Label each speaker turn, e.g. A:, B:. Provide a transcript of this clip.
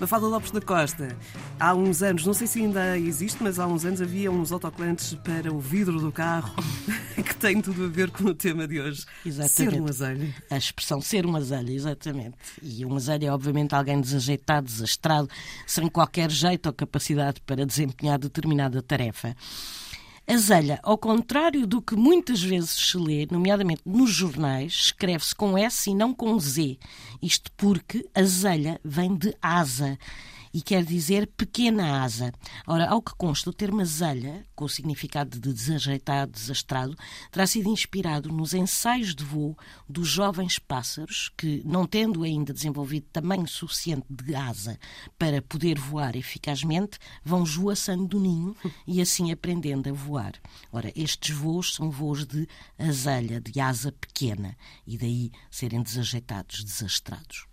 A: Mafalda Lopes da Costa, há uns anos, não sei se ainda existe, mas há uns anos havia uns autocolantes para o vidro do carro que tem tudo a ver com o tema de hoje.
B: Exatamente.
A: Ser um azelho.
B: A expressão ser um azelho, exatamente. E um azelho é obviamente alguém desajeitado, desastrado, sem qualquer jeito ou capacidade para desempenhar determinada tarefa. Azelha, ao contrário do que muitas vezes se lê, nomeadamente nos jornais, escreve-se com S e não com Z. Isto porque azelha vem de asa e quer dizer pequena asa. Ora, ao que consta, o termo azelha, com o significado de desajeitado, desastrado, terá sido inspirado nos ensaios de voo dos jovens pássaros que, não tendo ainda desenvolvido tamanho suficiente de asa para poder voar eficazmente, vão esvoaçando do ninho e assim aprendendo a voar. Ora, estes voos são voos de azelha, de asa pequena, e daí serem desajeitados, desastrados.